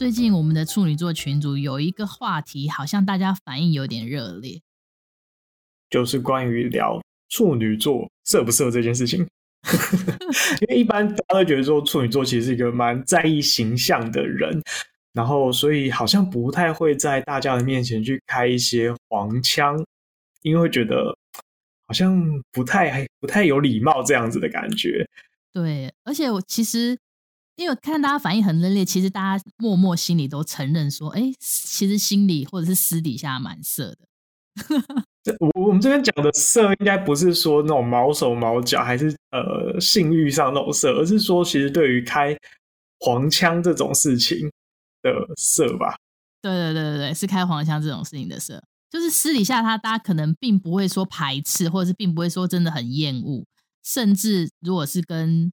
最近我们的处女座群组有一个话题，好像大家反应有点热烈，就是关于聊处女座色不色这件事情。因为一般大家都觉得说处女座其实是一个蛮在意形象的人，然后所以好像不太会在大家的面前去开一些黄腔，因为会觉得好像不太不太有礼貌这样子的感觉。对，而且我其实因为看大家反应很热烈，其实大家默默心里都承认说，哎，其实心里或者是私底下蛮色的。我我们这边讲的色，应该不是说那种毛手毛脚，还是呃性欲上那种色，而是说其实对于开黄腔这种事情的色吧。对对对对对，是开黄腔这种事情的色，就是私底下他大家可能并不会说排斥，或者是并不会说真的很厌恶，甚至如果是跟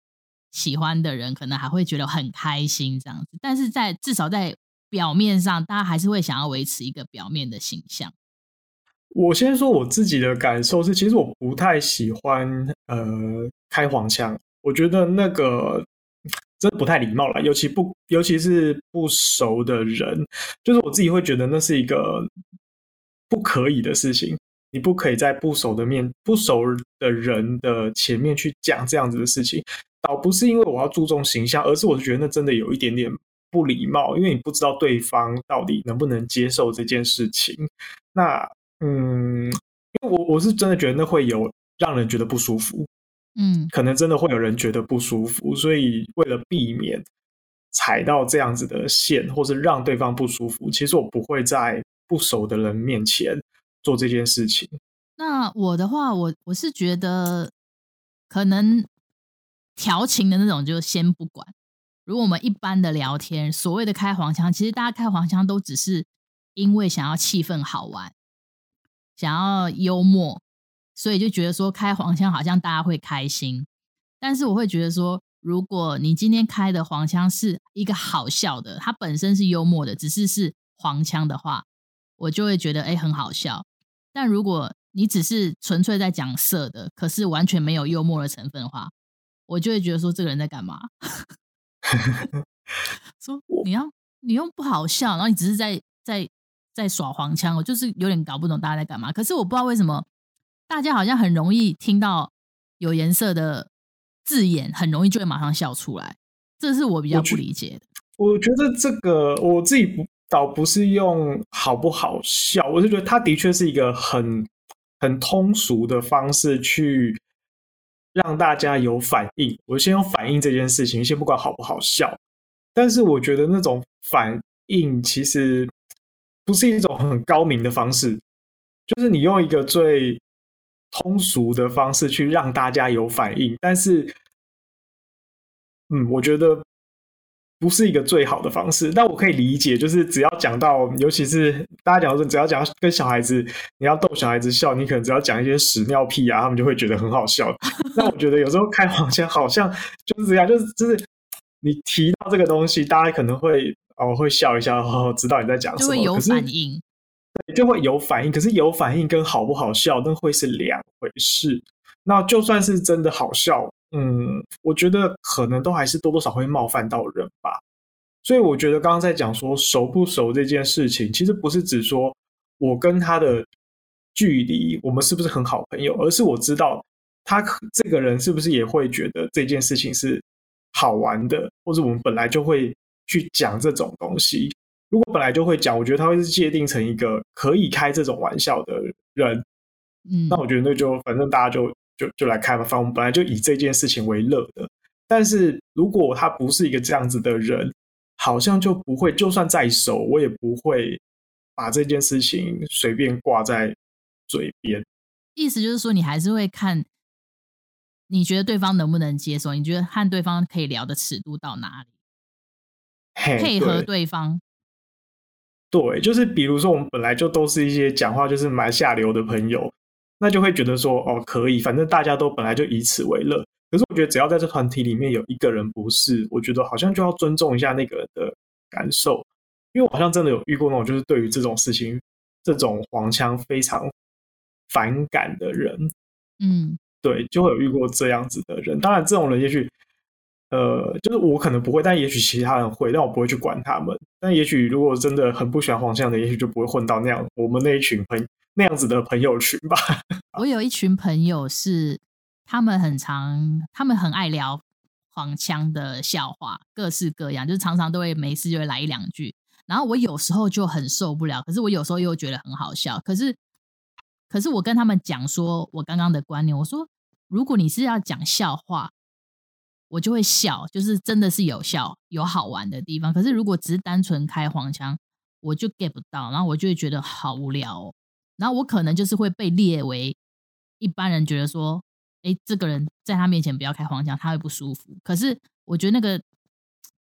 喜欢的人，可能还会觉得很开心这样子。但是在至少在表面上，大家还是会想要维持一个表面的形象。我先说我自己的感受是，其实我不太喜欢呃开黄腔，我觉得那个真不太礼貌了，尤其不尤其是不熟的人，就是我自己会觉得那是一个不可以的事情，你不可以在不熟的面不熟的人的前面去讲这样子的事情，倒不是因为我要注重形象，而是我觉得那真的有一点点不礼貌，因为你不知道对方到底能不能接受这件事情，那。嗯，因为我我是真的觉得那会有让人觉得不舒服，嗯，可能真的会有人觉得不舒服，所以为了避免踩到这样子的线，或是让对方不舒服，其实我不会在不熟的人面前做这件事情。那我的话，我我是觉得可能调情的那种就先不管。如果我们一般的聊天，所谓的开黄腔，其实大家开黄腔都只是因为想要气氛好玩。想要幽默，所以就觉得说开黄腔好像大家会开心，但是我会觉得说，如果你今天开的黄腔是一个好笑的，它本身是幽默的，只是是黄腔的话，我就会觉得哎很好笑。但如果你只是纯粹在讲色的，可是完全没有幽默的成分的话，我就会觉得说这个人在干嘛？说你要你又不好笑，然后你只是在在。在耍黄腔，我就是有点搞不懂大家在干嘛。可是我不知道为什么大家好像很容易听到有颜色的字眼，很容易就会马上笑出来。这是我比较不理解的。我，我觉得这个我自己不倒不是用好不好笑，我是觉得它的确是一个很很通俗的方式去让大家有反应。我先用反应这件事情，先不管好不好笑。但是我觉得那种反应其实。不是一种很高明的方式，就是你用一个最通俗的方式去让大家有反应，但是，嗯，我觉得不是一个最好的方式。但我可以理解，就是只要讲到，尤其是大家讲说，只要讲跟小孩子，你要逗小孩子笑，你可能只要讲一些屎尿屁啊，他们就会觉得很好笑。那我觉得有时候开黄腔好像就是这样，就是就是你提到这个东西，大家可能会。哦，会笑一下，哦，知道你在讲什么，就会有反应，对，就会有反应。可是有反应跟好不好笑，那会是两回事。那就算是真的好笑，嗯，我觉得可能都还是多多少少会冒犯到人吧。所以我觉得刚刚在讲说熟不熟这件事情，其实不是指说我跟他的距离，我们是不是很好朋友，而是我知道他这个人是不是也会觉得这件事情是好玩的，或者我们本来就会。去讲这种东西，如果本来就会讲，我觉得他会是界定成一个可以开这种玩笑的人，嗯，那我觉得那就反正大家就就就来开嘛，反正我们本来就以这件事情为乐的。但是如果他不是一个这样子的人，好像就不会，就算再熟，我也不会把这件事情随便挂在嘴边。意思就是说，你还是会看，你觉得对方能不能接受？你觉得和对方可以聊的尺度到哪里？配合对方，对，就是比如说我们本来就都是一些讲话就是蛮下流的朋友，那就会觉得说哦可以，反正大家都本来就以此为乐。可是我觉得只要在这团体里面有一个人不是，我觉得好像就要尊重一下那个人的感受，因为我好像真的有遇过那种就是对于这种事情这种黄腔非常反感的人，嗯，对，就会有遇过这样子的人。当然这种人也许。呃，就是我可能不会，但也许其他人会，但我不会去管他们。但也许如果真的很不喜欢黄腔的，也许就不会混到那样我们那一群朋那样子的朋友群吧。我有一群朋友是，他们很常，他们很爱聊黄腔的笑话，各式各样，就是常常都会没事就会来一两句。然后我有时候就很受不了，可是我有时候又觉得很好笑。可是，可是我跟他们讲说我刚刚的观念，我说如果你是要讲笑话。我就会笑，就是真的是有笑有好玩的地方。可是如果只是单纯开黄腔，我就 get 不到，然后我就会觉得好无聊。然后我可能就是会被列为一般人觉得说，哎，这个人在他面前不要开黄腔，他会不舒服。可是我觉得那个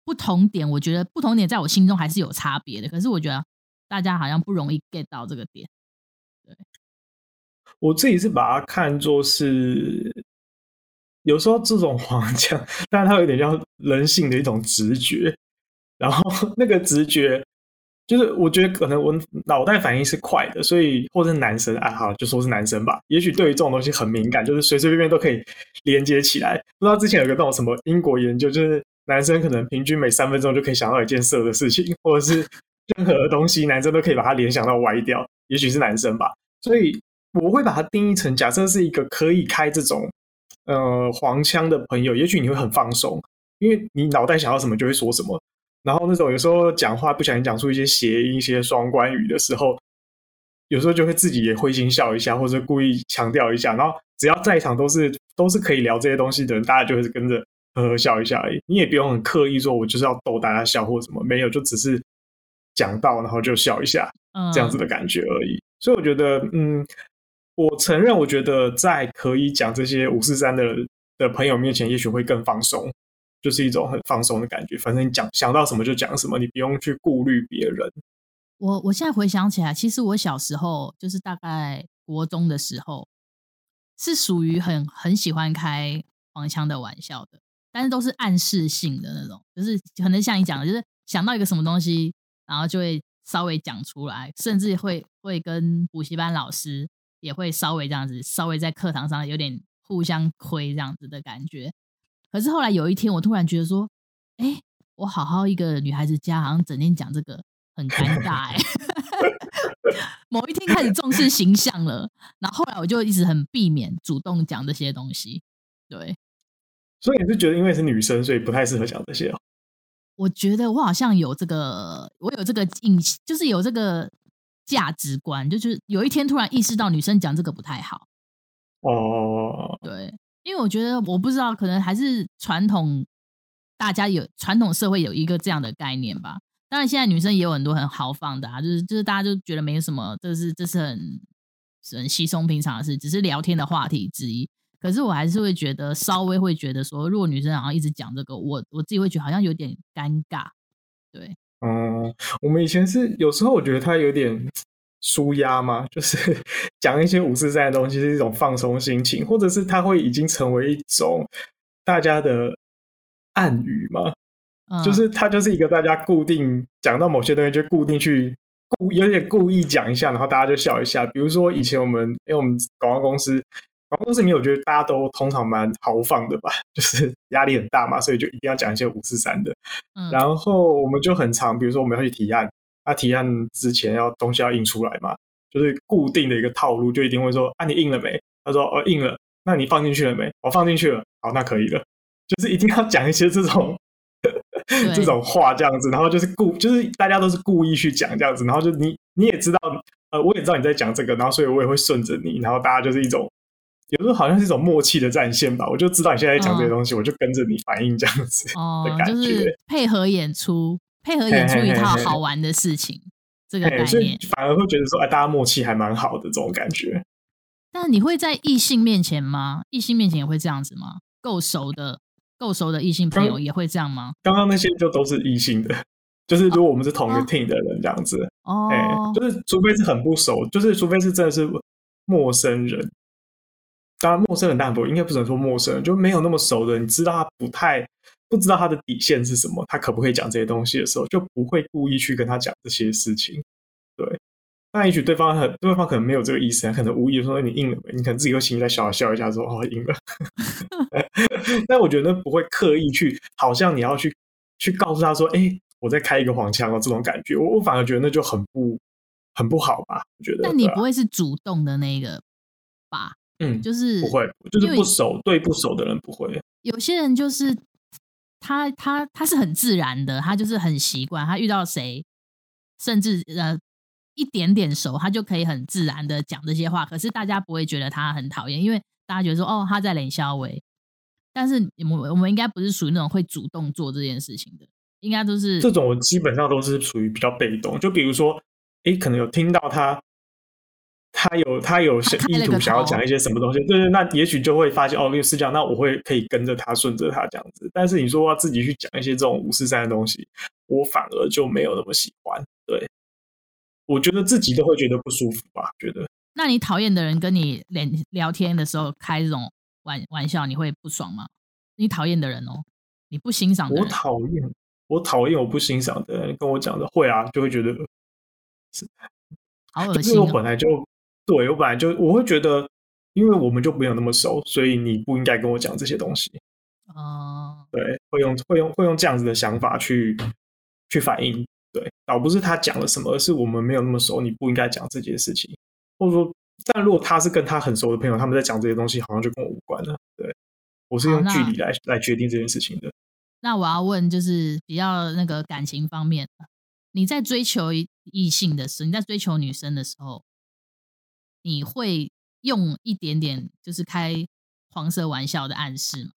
不同点，我觉得不同点在我心中还是有差别的。可是我觉得大家好像不容易 get 到这个点。对，我自己是把它看作是。有时候这种黄腔，但它有点像人性的一种直觉，然后那个直觉就是我觉得可能我脑袋反应是快的，所以或者是男生啊，好就说是男生吧，也许对于这种东西很敏感，就是随随便便都可以连接起来。不知道之前有个那种什么英国研究，就是男生可能平均每三分钟就可以想到一件色的事情，或者是任何的东西，男生都可以把它联想到歪掉。也许是男生吧，所以我会把它定义成，假设是一个可以开这种。呃，黄腔的朋友，也许你会很放松，因为你脑袋想要什么就会说什么。然后那种有时候讲话不小心讲出一些谐音、一些双关语的时候，有时候就会自己也会心笑一下，或者故意强调一下。然后只要在场都是都是可以聊这些东西的人，大家就会跟着呵呵笑一下而已。你也不用很刻意说，我就是要逗大家笑或什么，没有，就只是讲到然后就笑一下，这样子的感觉而已。嗯。所以我觉得，嗯。我承认，我觉得在可以讲这些五四三的的朋友面前，也许会更放松，就是一种很放松的感觉。反正你讲想到什么就讲什么，你不用去顾虑别人。我我现在回想起来，其实我小时候就是大概国中的时候，是属于很很喜欢开黄腔的玩笑的，但是都是暗示性的那种，就是可能像你讲的，就是想到一个什么东西，然后就会稍微讲出来，甚至会会跟补习班老师。也会稍微这样子，稍微在课堂上有点互相亏这样子的感觉。可是后来有一天，我突然觉得说，哎，我好好一个女孩子家，好像整天讲这个很尴 尬哎。某一天开始重视形象了，然后后来我就一直很避免主动讲这些东西。对，所以你是觉得因为是女生，所以不太适合讲这些哦？我觉得我好像有这个，我有这个印象，就是有这个。价值观就是有一天突然意识到女生讲这个不太好哦，对，因为我觉得我不知道，可能还是传统，大家有传统社会有一个这样的概念吧。当然，现在女生也有很多很豪放的啊，就是就是大家就觉得没什么，这是这是很很稀松平常的事，只是聊天的话题之一。可是我还是会觉得稍微会觉得说，如果女生好像一直讲这个，我我自己会觉得好像有点尴尬，对。嗯，我们以前是有时候我觉得他有点舒压吗，就是讲一些五四三的东西是一种放松心情，或者是它会已经成为一种大家的暗语吗，嗯、就是他就是一个大家固定讲到某些东西就固定去故有点故意讲一下，然后大家就笑一下。比如说以前我们因为我们广告公司。广告公司里面，我觉得大家都通常蛮豪放的吧，就是压力很大嘛，所以就一定要讲一些五四三的。嗯，然后我们就很常，比如说我们要去提案，那、啊、提案之前要东西要印出来嘛，就是固定的一个套路，就一定会说：“啊，你印了没？”他说：“哦，印了。”那你放进去了没？我、哦、放进去了。好，那可以了。就是一定要讲一些这种 这种话，这样子，然后就是故，就是大家都是故意去讲这样子，然后就你你也知道，呃，我也知道你在讲这个，然后所以我也会顺着你，然后大家就是一种。有时候好像是一种默契的战线吧，我就知道你现在在讲这些东西，哦、我就跟着你反应这样子的感觉，哦、就是配合演出，配合演出一套好玩的事情，嘿嘿嘿这个概念，所以反而会觉得说，哎，大家默契还蛮好的这种感觉。但你会在异性面前吗？异性面前也会这样子吗？够熟的、够熟的异性朋友也会这样吗？刚刚那些就都是异性的。就是如果我们是同一个 team 的人这样子，哦，就是除非是很不熟，就是除非是真的是陌生人。当然，陌生人当然不应该不能说陌生人，就没有那么熟的，你知道他不太不知道他的底线是什么，他可不可以讲这些东西的时候，就不会故意去跟他讲这些事情。对，那也许对方很对方可能没有这个意思，可能无意的说你硬了没，你可能自己会心里在笑笑一下说哦硬了。但我觉得不会刻意去，好像你要去去告诉他说，哎、欸，我在开一个黄腔哦，这种感觉，我我反而觉得那就很不很不好吧？我觉得。但你不会是主动的那个吧？嗯，就是不会，就是不熟，对不熟的人不会。有些人就是他他他是很自然的，他就是很习惯，他遇到谁，甚至呃一点点熟，他就可以很自然的讲这些话。可是大家不会觉得他很讨厌，因为大家觉得说哦他在冷笑话。但是我们我们应该不是属于那种会主动做这件事情的，应该都是这种，基本上都是属于比较被动。就比如说，哎，可能有听到他。他有他有意图想要讲一些什么东西，对对，那也许就会发现哦，那个是这样，那我会可以跟着他，顺着他这样子。但是你说要自己去讲一些这种五四三的东西，我反而就没有那么喜欢。对，我觉得自己都会觉得不舒服吧？觉得。那你讨厌的人跟你聊聊天的时候开这种玩玩笑，你会不爽吗？你讨厌的人哦，你不欣赏的人，我讨厌，我讨厌我不欣赏的人跟我讲的会啊，就会觉得是好恶心我本来就。对，我本来就我会觉得，因为我们就没有那么熟，所以你不应该跟我讲这些东西。哦、uh...，对，会用会用会用这样子的想法去去反应，对，倒不是他讲了什么，而是我们没有那么熟，你不应该讲这件事情。或者说，但如果他是跟他很熟的朋友，他们在讲这些东西，好像就跟我无关了。对，我是用距离来来决定这件事情的。那我要问，就是比较那个感情方面，你在追求异性的时候，你在追求女生的时候。你会用一点点就是开黄色玩笑的暗示吗？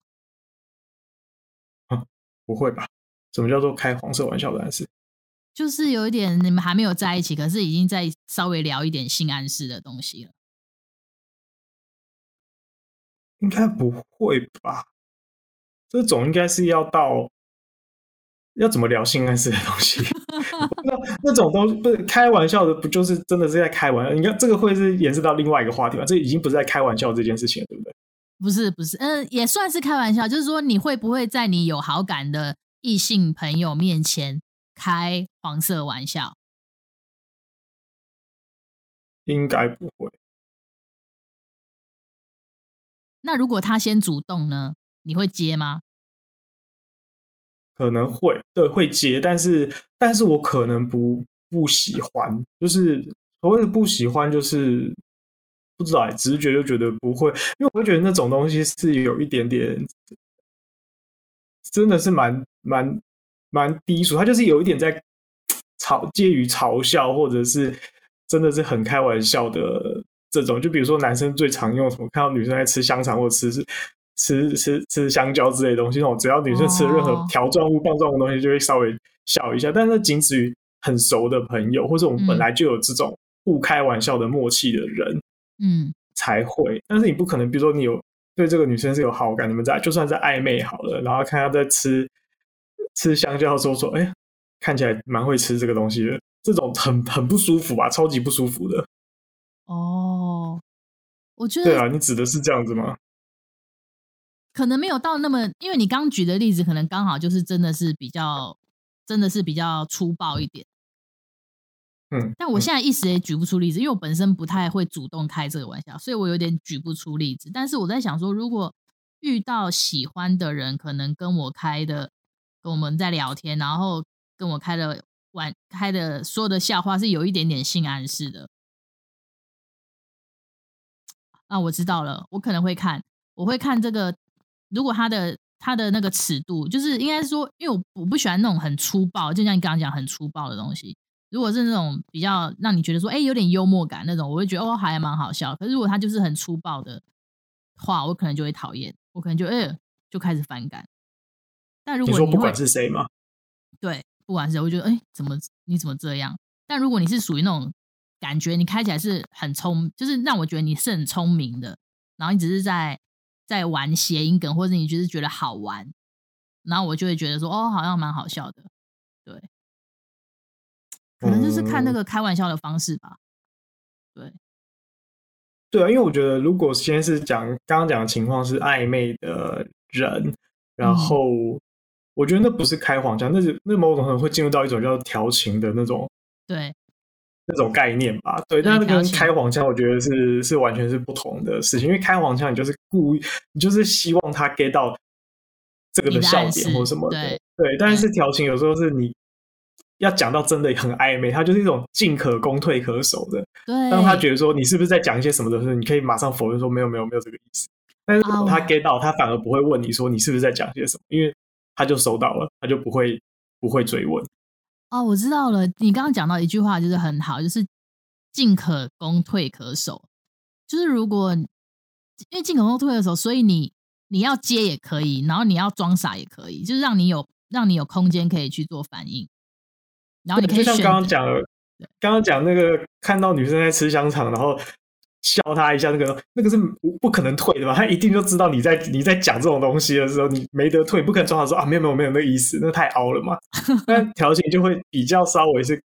啊，不会吧？什么叫做开黄色玩笑的暗示？就是有一点你们还没有在一起，可是已经在稍微聊一点性暗示的东西了。应该不会吧？这种应该是要到。要怎么聊性暗示的东西？那 那种东西不是开玩笑的，不就是真的是在开玩笑？你看这个会是延伸到另外一个话题吗？这已经不是在开玩笑这件事情了，对不对？不是，不是，嗯、呃，也算是开玩笑。就是说，你会不会在你有好感的异性朋友面前开黄色玩笑？应该不会。那如果他先主动呢？你会接吗？可能会对会接，但是但是我可能不不喜欢，就是所谓的不喜欢，就是不知道，直觉就觉得不会，因为我会觉得那种东西是有一点点，真的是蛮蛮蛮低俗，他就是有一点在嘲介于嘲笑，或者是真的是很开玩笑的这种，就比如说男生最常用什么，看到女生在吃香肠或吃。吃吃吃香蕉之类的东西，那种只要女生吃了任何条状物、棒状物的东西，就会稍微笑一下。但是仅止于很熟的朋友，或者我们本来就有这种不开玩笑的默契的人，嗯，才会。但是你不可能，比如说你有对这个女生是有好感，你们在就算在暧昧好了，然后看她在吃吃香蕉的时候说：“哎，看起来蛮会吃这个东西的。”这种很很不舒服吧，超级不舒服的。哦，我觉得对啊，你指的是这样子吗？可能没有到那么，因为你刚举的例子，可能刚好就是真的是比较，真的是比较粗暴一点。嗯，但我现在一时也举不出例子，因为我本身不太会主动开这个玩笑，所以我有点举不出例子。但是我在想说，如果遇到喜欢的人，可能跟我开的，跟我们在聊天，然后跟我开的玩，开的说的笑话是有一点点性暗示的，啊，我知道了，我可能会看，我会看这个。如果他的他的那个尺度，就是应该是说，因为我我不喜欢那种很粗暴，就像你刚刚讲很粗暴的东西。如果是那种比较让你觉得说，哎，有点幽默感那种，我会觉得哦，还蛮好笑。可是如果他就是很粗暴的话，我可能就会讨厌，我可能就哎就开始反感。但如果说不管是谁吗？对，不管是谁，我觉得哎，怎么你怎么这样？但如果你是属于那种感觉，你开起来是很聪，就是让我觉得你是很聪明的，然后你只是在。在玩谐音梗，或者你就是觉得好玩，然后我就会觉得说，哦，好像蛮好笑的，对。可能就是看那个开玩笑的方式吧。对，对啊，因为我觉得如果先是讲刚刚讲的情况是暧昧的人，然后我觉得那不是开黄腔，那是那某种可能会进入到一种叫调情的那种。对。那种概念吧，对，但是跟开黄腔，我觉得是是完全是不同的事情。因为开黄腔，你就是故意，你就是希望他 get 到这个的笑点或什么的，对，对。但是调情有时候是你要讲到真的很暧昧，他就是一种进可攻退可守的。对，当他觉得说你是不是在讲一些什么的时候，你可以马上否认说没有没有没有这个意思。但是如果他 get 到，他反而不会问你说你是不是在讲些什么，因为他就收到了，他就不会不会追问。哦，我知道了。你刚刚讲到一句话，就是很好，就是进可攻，退可守。就是如果因为进可攻，退可守，所以你你要接也可以，然后你要装傻也可以，就是让你有让你有空间可以去做反应。然后你可以就像刚刚讲的，刚刚讲那个看到女生在吃香肠，然后。笑他一下，那个那个是不可能退的嘛，他一定就知道你在你在讲这种东西的时候，你没得退，不可能装好说啊，没有没有没有那个意思，那太凹了嘛。那调情就会比较稍微是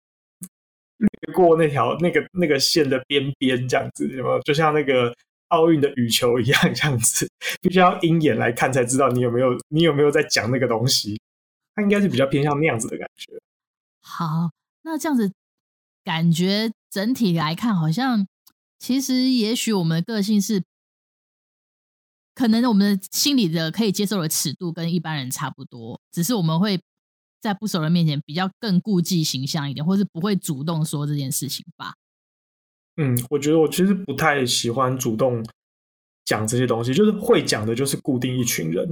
略过那条那个那个线的边边这样子，有没有？就像那个奥运的羽球一样这样子，必须要鹰眼来看才知道你有没有你有没有在讲那个东西。他应该是比较偏向那样子的感觉。好，那这样子感觉整体来看好像。其实，也许我们的个性是，可能我们的心理的可以接受的尺度跟一般人差不多，只是我们会在不熟人面前比较更顾忌形象一点，或是不会主动说这件事情吧。嗯，我觉得我其实不太喜欢主动讲这些东西，就是会讲的，就是固定一群人，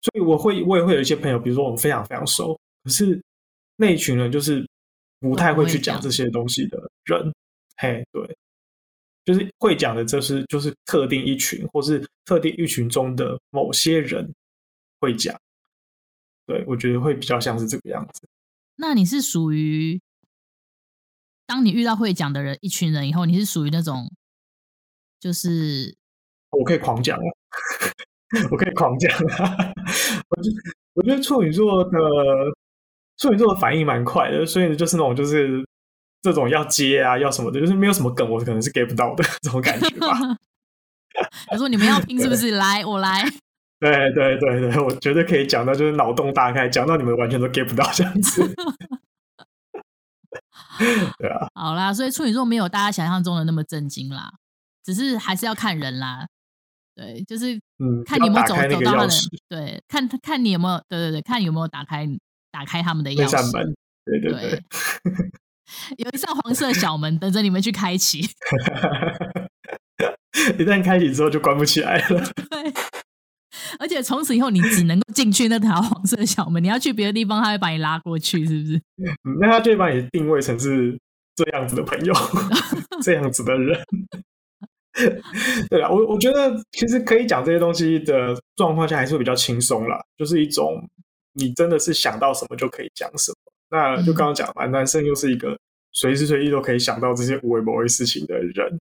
所以我会我也会有一些朋友，比如说我们非常非常熟，可是那一群人就是不太会去讲这些东西的人。嘿，对。就是会讲的，这是就是特定一群，或是特定一群中的某些人会讲。对，我觉得会比较像是这个样子。那你是属于，当你遇到会讲的人一群人以后，你是属于那种，就是我可以狂讲啊，我可以狂讲啊。我觉我觉得处女座的处女座的反应蛮快的，所以就是那种就是。这种要接啊，要什么的，就是没有什么梗，我可能是 get 不到的 这种感觉吧。他说：“你们要拼是不是？来，我来。”对对对对，我绝对可以讲到就是脑洞大开，讲到你们完全都 get 不到这样子。对啊，好啦，所以处女座没有大家想象中的那么震惊啦，只是还是要看人啦。对，就是嗯，看你有没有走走到他的，对，看看你有没有，对对对，看你有没有打开打开他们的钥匙对对。对有一扇黄色小门等着你们去开启，一旦开启之后就关不起来了。对，而且从此以后你只能够进去那条黄色小门，你要去别的地方，他会把你拉过去，是不是？嗯，那他就会把你定位成是这样子的朋友，这样子的人。对啊，我我觉得其实可以讲这些东西的状况下，还是会比较轻松啦，就是一种你真的是想到什么就可以讲什么。那就刚刚讲嘛，男生又是一个随时随地都可以想到这些无微不微事情的人，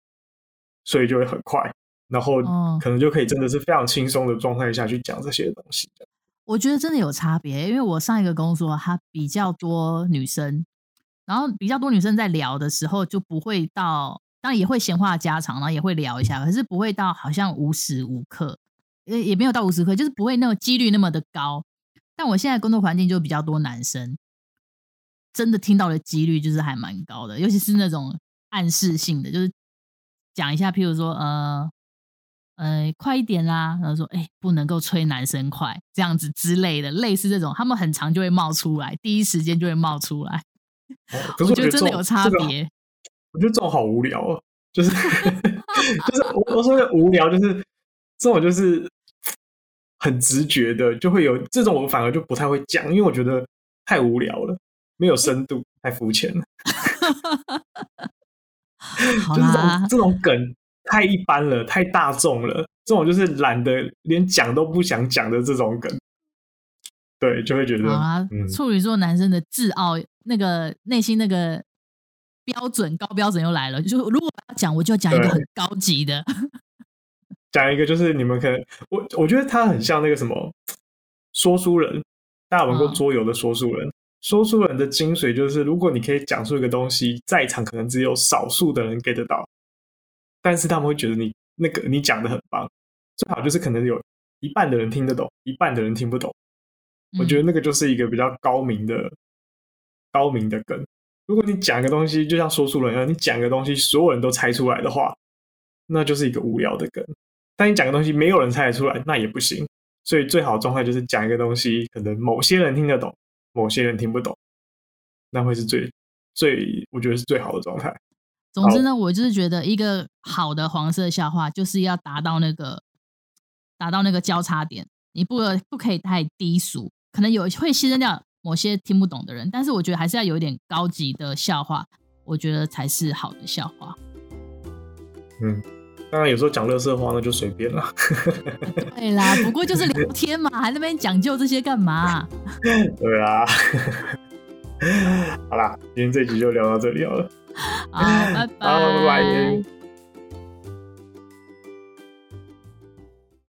所以就会很快，然后可能就可以真的是非常轻松的状态下去讲这些东西。我觉得真的有差别，因为我上一个工作它比较多女生，然后比较多女生在聊的时候就不会到，当然也会闲话家常，然后也会聊一下，可是不会到好像无时无刻，也也没有到无时无刻，就是不会那种几率那么的高。但我现在工作环境就比较多男生。真的听到的几率就是还蛮高的，尤其是那种暗示性的，就是讲一下，譬如说，呃，呃，快一点啦，然后说，哎，不能够催男生快，这样子之类的，类似这种，他们很长就会冒出来，第一时间就会冒出来。可是我觉得，我觉得真的有差别。这个，我觉得这种好无聊啊，就是 就是我我说的无聊，就是这种就是很直觉的，就会有这种，我反而就不太会讲，因为我觉得太无聊了。没有深度，太肤浅了。就是这种这种梗太一般了，太大众了。这种就是懒得连讲都不想讲的这种梗，对，就会觉得。好啊，嗯、处女座男生的自傲，那个内心那个标准高标准又来了。就是如果要讲，我就要讲一个很高级的。讲一个就是你们可能，我我觉得他很像那个什么 说书人，大家玩过桌游的说书人。说书人的精髓就是，如果你可以讲出一个东西，在场可能只有少数的人 get 得到，但是他们会觉得你那个你讲的很棒。最好就是可能有一半的人听得懂，一半的人听不懂。我觉得那个就是一个比较高明的、嗯、高明的梗。如果你讲个东西，就像说书人一样，你讲个东西，所有人都猜出来的话，那就是一个无聊的梗。但你讲个东西，没有人猜得出来，那也不行。所以最好的状态就是讲一个东西，可能某些人听得懂，某些人听不懂，那会是最最，我觉得是最好的状态。总之呢，我就是觉得一个好的黄色笑话，就是要达到那个达到那个交叉点，你不不可以太低俗，可能有会牺牲掉某些听不懂的人，但是我觉得还是要有一点高级的笑话，我觉得才是好的笑话。嗯。当然，有时候讲乐色话，那就随便了。对啦，不过就是聊天嘛，还那边讲究这些干嘛？对啊。好啦，今天这集就聊到这里好了。好，拜拜。拜拜。